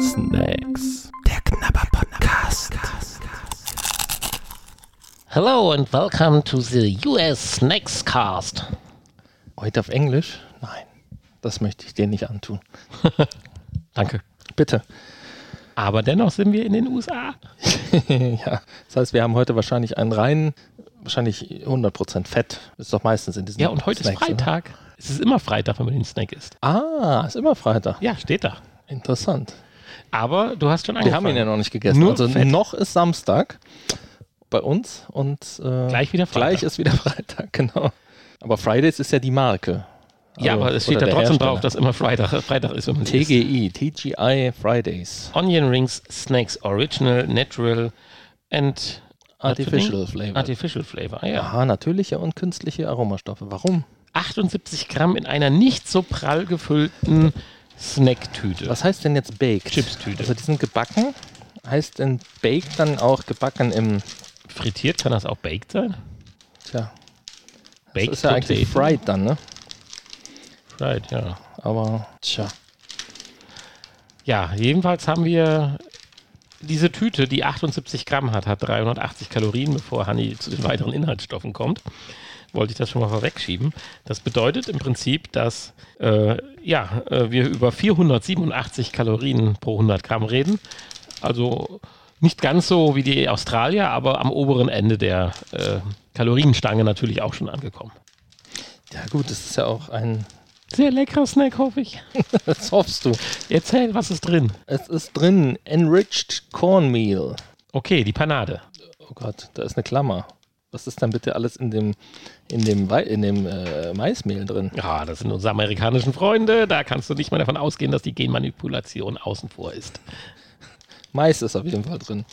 Snacks. Der Knabber Podcast. Hello and welcome to the US Snacks Cast. Heute auf Englisch? Nein, das möchte ich dir nicht antun. Danke. Bitte. Aber dennoch sind wir in den USA. ja, das heißt, wir haben heute wahrscheinlich einen reinen, wahrscheinlich 100% Fett. Ist doch meistens in diesen Ja, und heute Snacks, ist Freitag. Es ist immer Freitag, wenn man den Snack isst. Ah, ist immer Freitag. Ja, steht da. Interessant. Aber du hast schon Wir angefangen. haben ihn ja noch nicht gegessen. Nur also Fett. noch ist Samstag bei uns und äh, Gleich wieder Freitag. Gleich ist wieder Freitag, genau. Aber Fridays ist ja die Marke. ja, Also, aber es steht da trotzdem drauf, dass immer Freitag, Freitag ist, wenn man. TGI, TGI Fridays. Onion Rings Snacks Original, Natural and Artificial Flavor. Artificial Flavor. Ah, ja. Aha, natürliche und künstliche Aromastoffe. Warum? 78 Gramm in einer nicht so prall gefüllten Snacktüte. Was heißt denn jetzt baked? Chipstüte. Also die sind gebacken. Heißt denn baked dann auch gebacken im, Frittiert kann das auch baked sein? tja, das Baked ist ja eigentlich fried dann, ne? Fried, ja. Aber, tja. Ja, jedenfalls haben wir diese Tüte, die 78 Gramm hat, hat 380 Kalorien, bevor Hanni zu den weiteren Inhaltsstoffen kommt. Wollte ich das schon mal vorwegschieben. Das bedeutet im Prinzip, dass äh, ja, äh, wir über 487 Kalorien pro 100 Gramm reden. Also nicht ganz so wie die Australier, aber am oberen Ende der äh, Kalorienstange natürlich auch schon angekommen. Ja gut, das ist ja auch ein, Sehr leckerer Snack, hoffe ich. das hoffst du. Erzähl, was ist drin? Es ist drin Enriched Cornmeal. Okay, die Panade. Oh Gott, da ist eine Klammer. Was ist dann bitte alles in dem, in dem, Wei- in dem äh, Maismehl drin? Ja, das sind unsere amerikanischen Freunde. Da kannst du nicht mal davon ausgehen, dass die Genmanipulation außen vor ist. Mais ist auf jeden Fall drin.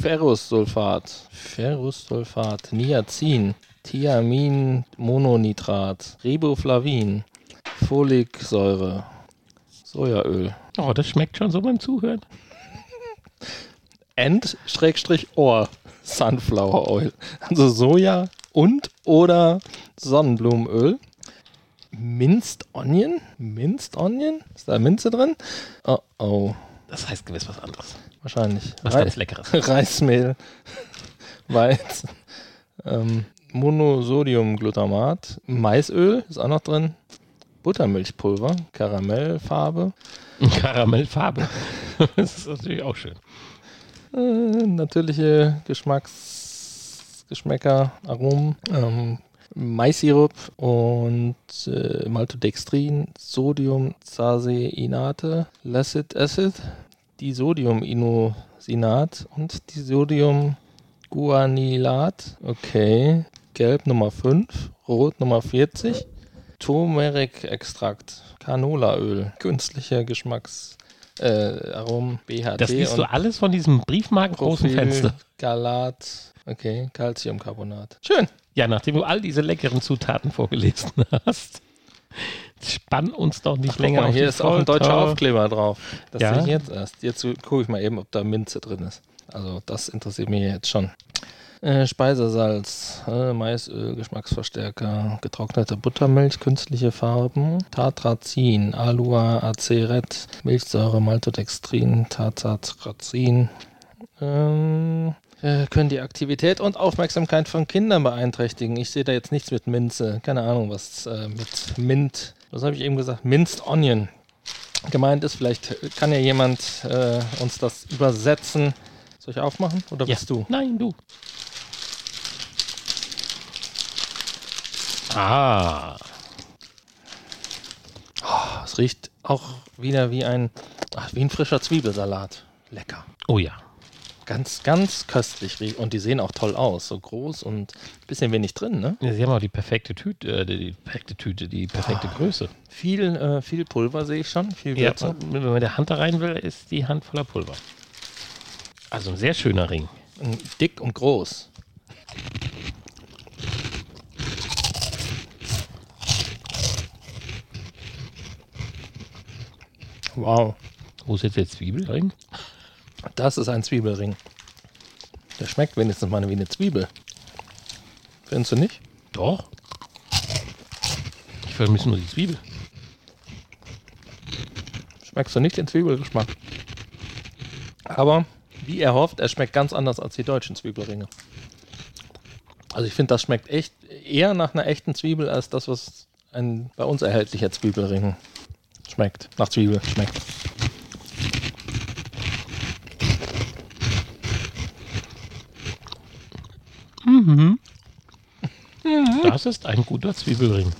Ferrussulfat, Ferrussulfat, Niacin, Thiamin, Mononitrat, Riboflavin, Foliksäure, Sojaöl. Oh, das schmeckt schon so beim Zuhören. End-Ohr Sunflower Oil. Also Soja und oder Sonnenblumenöl. Minced Onion? Minced Onion? Ist da Minze drin? Oh oh, Das heißt gewiss was anderes. wahrscheinlich. Was Rei- ganz Leckeres. Reismehl, Weizen, ähm, Monosodiumglutamat, Maisöl ist auch noch drin, Buttermilchpulver, Karamellfarbe, Karamellfarbe. das ist natürlich auch schön. Äh, natürliche Geschmacks Geschmäcker, Aromen, ähm, Maissirup und äh, Maltodextrin, Sodium Zaseinate, Lacid Acid, Disodiuminosinat und Disodiumguanilat. Okay. Gelb Nummer 5, Rot Nummer 40, Turmeric-Extrakt, Canolaöl, künstliche Geschmacks äh, Aromen, BHT Das liest du alles von diesem briefmarkengroßen Fenster. Galat, okay, Calciumcarbonat. Schön. Ja, nachdem du all diese leckeren Zutaten vorgelesen hast, spann uns doch nicht Guck länger mal, auf hier ist auch ein Folter. deutscher Aufkleber drauf. Das Ja? sehe ich jetzt erst. Jetzt gucke ich mal eben, ob da Minze drin ist. Also das interessiert mich jetzt schon. Äh, Speisesalz, äh, Maisöl, Geschmacksverstärker, getrocknete Buttermilch, künstliche Farben, Tartrazin, Alua, Aceret, Milchsäure, Maltodextrin, Tartrazin. Ähm, äh, können die Aktivität und Aufmerksamkeit von Kindern beeinträchtigen. Ich sehe da jetzt nichts mit Minze. Keine Ahnung, was äh, mit Mint. Was habe ich eben gesagt? Minced Onion. Gemeint ist, vielleicht kann ja jemand äh, uns das übersetzen. Soll ich aufmachen oder Ja. bist du? Nein, du. Ah, Oh, es riecht auch wieder wie ein, ach, wie ein frischer Zwiebelsalat. Lecker. oh ja. Ganz, ganz köstlich. Und die sehen auch toll aus. So groß und ein bisschen wenig drin, ne? Ja, Sie haben auch die perfekte Tüte, äh, die perfekte Tüte, die perfekte Größe. Viel, äh, viel Pulver sehe ich schon. Viel Ja, wenn man mit der Hand da rein will, ist die Hand voller Pulver. Also ein sehr schöner Ring. Dick und groß. Wow. Wo ist jetzt der Zwiebelring? Das ist ein Zwiebelring. Der schmeckt wenigstens mal wie eine Zwiebel. Findest du nicht? Doch. Ich vermisse nur die Zwiebel. Merkst du nicht den Zwiebelgeschmack. Aber wie er hofft, er schmeckt ganz anders als die deutschen Zwiebelringe. Also ich finde, das schmeckt echt eher nach einer echten Zwiebel als das, was ein bei uns erhältlicher Zwiebelring schmeckt. Nach Zwiebel schmeckt. Das ist ein guter Zwiebelring.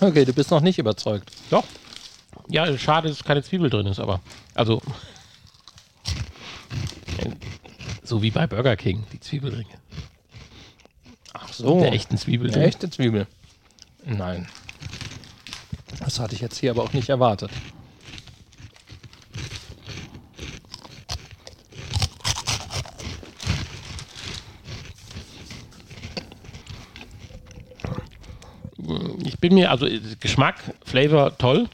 Okay, du bist noch nicht überzeugt. Doch. Ja, schade, dass keine Zwiebel drin ist, aber. Also. So wie bei Burger King, die Zwiebelringe. Ach so. Der echten Zwiebel. Eine echte Zwiebel. Nein. Das hatte ich jetzt hier aber auch nicht erwartet. Ich bin mir, also Geschmack, Flavor toll.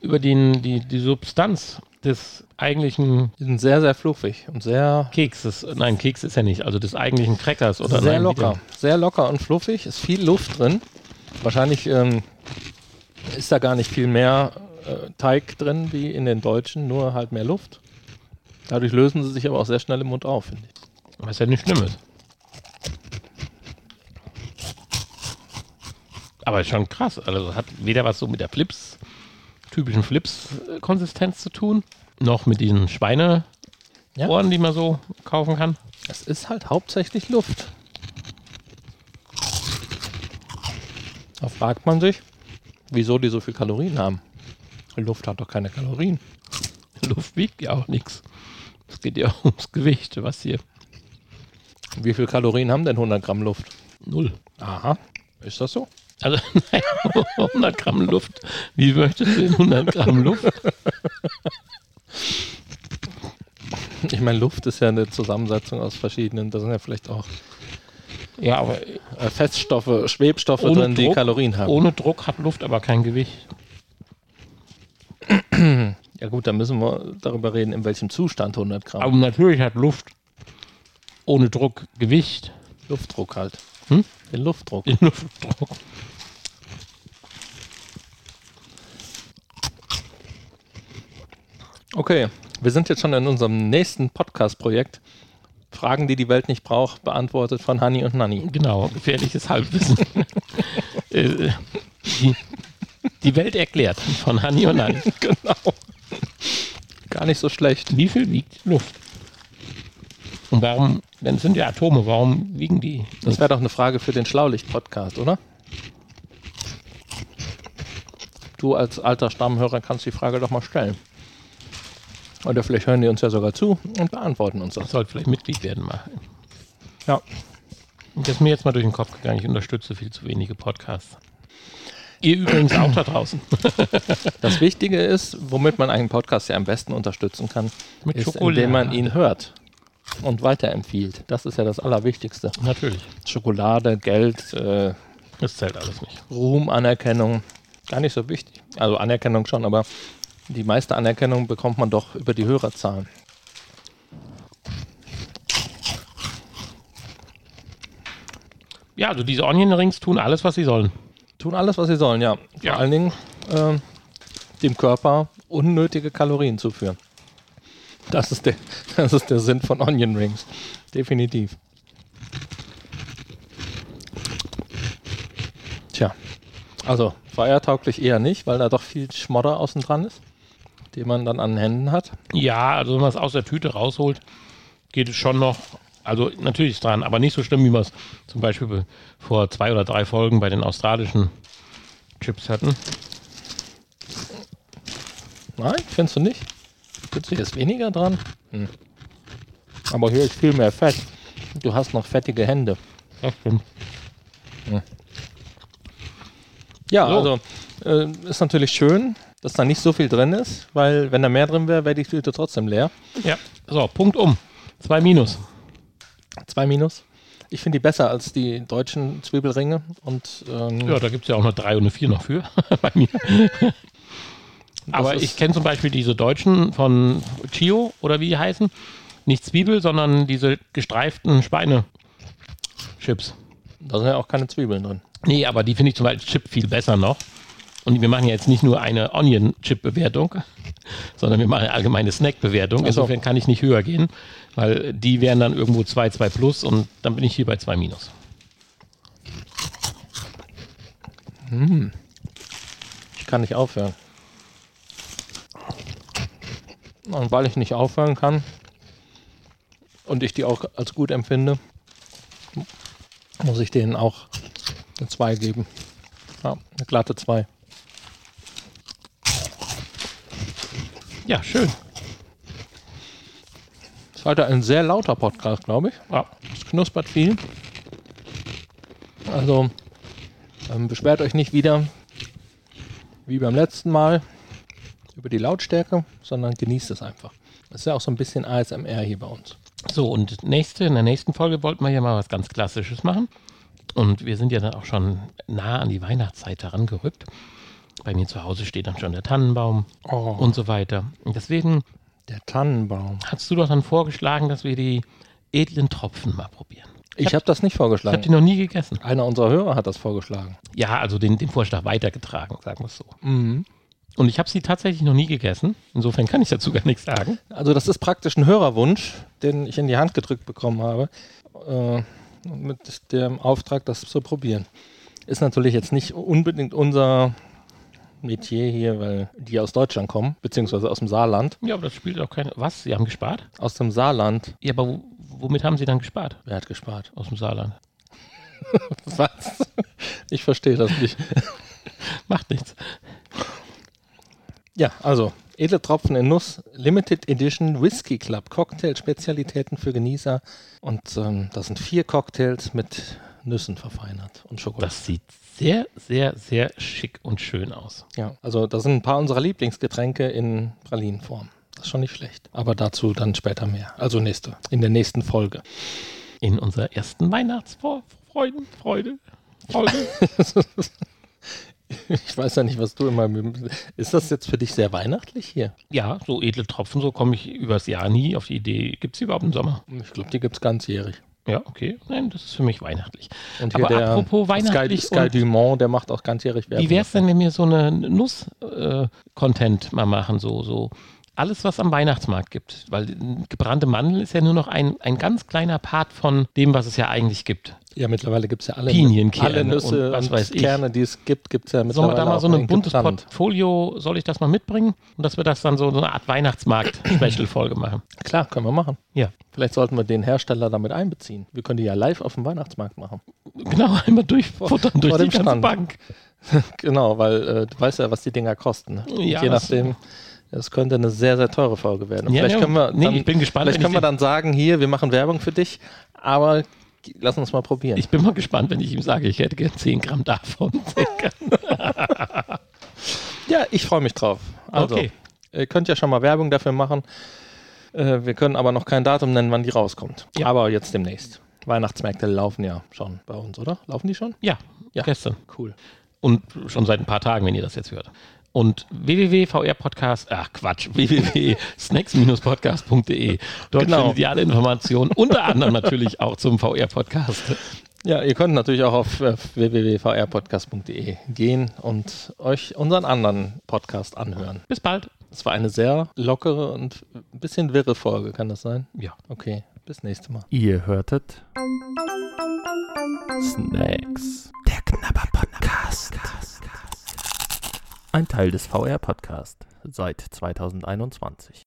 Über den, die, die Substanz des eigentlichen Die sind sehr, sehr fluffig und sehr, Kekses, nein, Keks ist ja nicht, also des eigentlichen Crackers oder sehr nein, locker. Sehr locker und fluffig. Ist viel Luft drin. Wahrscheinlich ähm, ist da gar nicht viel mehr äh, Teig drin wie in den deutschen, nur halt mehr Luft. Dadurch lösen sie sich aber auch sehr schnell im Mund auf, finde ich. Was ja nicht schlimm ist. Aber ist schon krass. Also hat weder was so mit der Flips, typischen Flips-Konsistenz zu tun, noch mit diesen Schweineohren, Ja. die man so kaufen kann. Es ist halt hauptsächlich Luft. Da fragt man sich, wieso die so viel Kalorien haben. Luft hat doch keine Kalorien. Luft wiegt ja auch nichts. Es geht ja ums Gewicht, was hier Wie viel Kalorien haben denn 100 Gramm Luft? null. Aha, ist das so? Also naja, 100 Gramm Luft. Wie möchtest du denn 100 Gramm Luft? Ich meine, Luft ist ja eine Zusammensetzung aus verschiedenen, da sind ja vielleicht auch Ja, aber Feststoffe, Schwebstoffe Ohne drin, die Druck- Kalorien haben. ohne Druck hat Luft aber kein Gewicht. Ja gut, dann müssen wir darüber reden, in welchem Zustand 100 Gramm. Aber natürlich hat Luft ohne Druck Gewicht. Luftdruck halt. Hm? Den Luftdruck. Den Luftdruck. Okay, wir sind jetzt schon in unserem nächsten Podcast-Projekt. Fragen, die die Welt nicht braucht, beantwortet von Hani und Nanni. Genau, gefährliches Halbwissen. Äh, die, die Welt erklärt von Hanni und Nanni. genau. Gar nicht so schlecht. Wie viel wiegt Luft? Und warum, denn es sind ja Atome, warum wiegen die? Das wäre doch eine Frage für den Schlaulicht-Podcast, oder? Du als alter Stammhörer kannst die Frage doch mal stellen. Oder vielleicht hören die uns ja sogar zu und beantworten uns das. sollte vielleicht Mitglied werden mal. Ja. Das ist mir jetzt mal durch den Kopf gegangen. Ich unterstütze viel zu wenige Podcasts. Ihr übrigens auch da draußen. Das Wichtige ist, womit man einen Podcast ja am besten unterstützen kann, Mit ist, Schokolade. indem man ihn hört und weiterempfiehlt. Das ist ja das Allerwichtigste. Natürlich. Schokolade, Geld, äh, Das zählt alles nicht. Ruhm, Anerkennung, gar nicht so wichtig. Also Anerkennung schon, aber die meiste Anerkennung bekommt man doch über die Hörerzahlen. Ja, also diese Onion Rings tun alles, was sie sollen. Tun alles, was sie sollen, ja. Vor Ja. allen Dingen ähm, dem Körper unnötige Kalorien zuführen. Das ist, der, das ist der Sinn von Onion Rings. Definitiv. Tja, also feiertauglich eher nicht, weil da doch viel Schmodder außen dran ist, den man dann an den Händen hat. Ja, also wenn man es aus der Tüte rausholt, geht es schon noch. Also natürlich ist dran, aber nicht so schlimm, wie wir es zum Beispiel vor zwei oder drei Folgen bei den australischen Chips hatten. Nein, findest du nicht? Hier ist weniger dran? Hm. Aber hier ist viel mehr Fett. Du hast noch fettige Hände. Das stimmt. Ja, So. also äh, ist natürlich schön, dass da nicht so viel drin ist, weil wenn da mehr drin wäre, wäre die Tüte trotzdem leer. Ja, so, Punkt um. Zwei Minus. Zwei Minus. Ich finde die besser als die deutschen Zwiebelringe und ähm, Ja, da gibt es ja auch eine 3 und eine 4 noch für bei mir. Aber ich kenne zum Beispiel diese deutschen von Chio oder wie die heißen. Nicht Zwiebel, sondern diese gestreiften Schweine-Chips. da sind ja auch keine Zwiebeln drin. Nee, aber die finde ich zum Beispiel Chip viel besser noch. Und wir machen ja jetzt nicht nur eine Onion-Chip-Bewertung, sondern wir machen eine allgemeine Snack-Bewertung. Insofern kann ich nicht höher gehen, weil die wären dann irgendwo 2, 2 plus und dann bin ich hier bei 2 minus. Ich kann nicht aufhören. Und weil ich nicht aufhören kann und ich die auch als gut empfinde, muss ich denen auch eine 2 geben. Ja, eine glatte 2. Ja, schön. Ist heute ein sehr lauter Podcast, glaube ich. Ja. Es knuspert viel. Also ähm, beschwert euch nicht wieder wie beim letzten Mal über die Lautstärke, sondern genießt es einfach. Das ist ja auch so ein bisschen ASMR hier bei uns. So, und nächste, in der nächsten Folge wollten wir ja mal was ganz Klassisches machen. Und wir sind ja dann auch schon nah an die Weihnachtszeit herangerückt. Bei mir zu Hause steht dann schon der Tannenbaum Oh, und so weiter. Und deswegen der Tannenbaum. hast du doch dann vorgeschlagen, dass wir die edlen Tropfen mal probieren. Ich habe das nicht Ich habe die vorgeschlagen. noch nie gegessen. Einer unserer Hörer hat das vorgeschlagen. Ja, also den, den Vorschlag weitergetragen, sagen wir es so. Mhm. Und ich habe sie tatsächlich noch nie gegessen. Insofern kann ich dazu gar nichts sagen. Also das ist praktisch ein Hörerwunsch, den ich in die Hand gedrückt bekommen habe, äh, mit dem Auftrag, das zu probieren. Ist natürlich jetzt nicht unbedingt unser Metier hier, weil die aus Deutschland kommen, beziehungsweise aus dem Saarland. Ja, aber das spielt auch keine. Was? Sie haben gespart? Aus dem Saarland. Ja, aber wo, womit haben Sie dann gespart? Wer hat gespart? Aus dem Saarland. Was? Ich verstehe das nicht. Macht nichts. Ja, also edle Tropfen in Nuss, Limited Edition Whisky Club, Cocktail-Spezialitäten für Genießer. Und ähm, das sind vier Cocktails mit Nüssen verfeinert und Schokolade. Das sieht sehr, sehr, sehr schick und schön aus. Ja, also das sind ein paar unserer Lieblingsgetränke in Pralinenform. Das ist schon nicht schlecht. Aber dazu dann später mehr. Also nächste, in der nächsten Folge. In unserer ersten Weihnachtsfreuden, Freude, Folge. Ich weiß ja nicht, was du immer. Ist das jetzt für dich sehr weihnachtlich hier? ja, so edle Tropfen, so komme ich übers Jahr nie auf die Idee. Gibt es die überhaupt im Sommer? Ich glaube, die gibt es ganzjährig. Ja, okay. Nein, das ist für mich weihnachtlich. Und hier Aber der apropos Sky, weihnachtlich Sky und- Dumont, der macht auch ganzjährig Werbung. Wie wäre es denn, wenn wir so eine Nuss-Content mal machen? So, so alles, was am Weihnachtsmarkt gibt. Weil gebrannte Mandel ist ja nur noch ein, ein ganz kleiner Part von dem, was es ja eigentlich gibt. Ja, mittlerweile gibt es ja alle, Pinienkerne alle Nüsse und was weiß ich. Kerne, die es gibt, gibt es ja Sollen mittlerweile wir da mal so ein in buntes gebrannt. Portfolio, soll ich das mal mitbringen? Und dass wir das dann so, so eine Art Weihnachtsmarkt-Special-Folge machen. Klar, können wir machen. Ja, Vielleicht sollten wir den Hersteller damit einbeziehen. Wir können die ja live auf dem Weihnachtsmarkt machen. genau, einmal durchfuttern durch vor die dem ganze Stand. Bank. Genau, weil äh, du weißt ja, was die Dinger kosten. Ne? Ja, Je das- nachdem, es könnte eine sehr, sehr teure Folge werden. Und Ja, vielleicht ja, können wir, nee, dann, ich bin gespannt, vielleicht können wir dann sagen, hier, wir machen Werbung für dich, aber lass uns mal probieren. Ich bin mal gespannt, wenn ich ihm sage, ich hätte gern 10 Gramm davon. ja, ich freue mich drauf. Also, Okay. ihr könnt ja schon mal Werbung dafür machen. Äh, wir können aber noch kein Datum nennen, wann die rauskommt. Ja. Aber jetzt demnächst. Weihnachtsmärkte laufen ja schon bei uns, oder? Laufen die schon? ja, Ja. gestern. Cool. Und schon seit ein paar Tagen, wenn ihr das jetzt hört. Und www.vrpodcast, ach Quatsch, www.snacks-podcast.de. Dort Genau. findet ihr alle Informationen, unter anderem natürlich auch zum VR-Podcast. Ja, ihr könnt natürlich auch auf äh, www.vrpodcast.de gehen und euch unseren anderen Podcast anhören. Bis bald. Es war eine sehr lockere und ein bisschen wirre Folge, kann das sein? Ja. Okay, bis nächstes Mal. Ihr hörtet Snacks. Der Knabber Podcast. Ein Teil des VR Podcast seit 2021.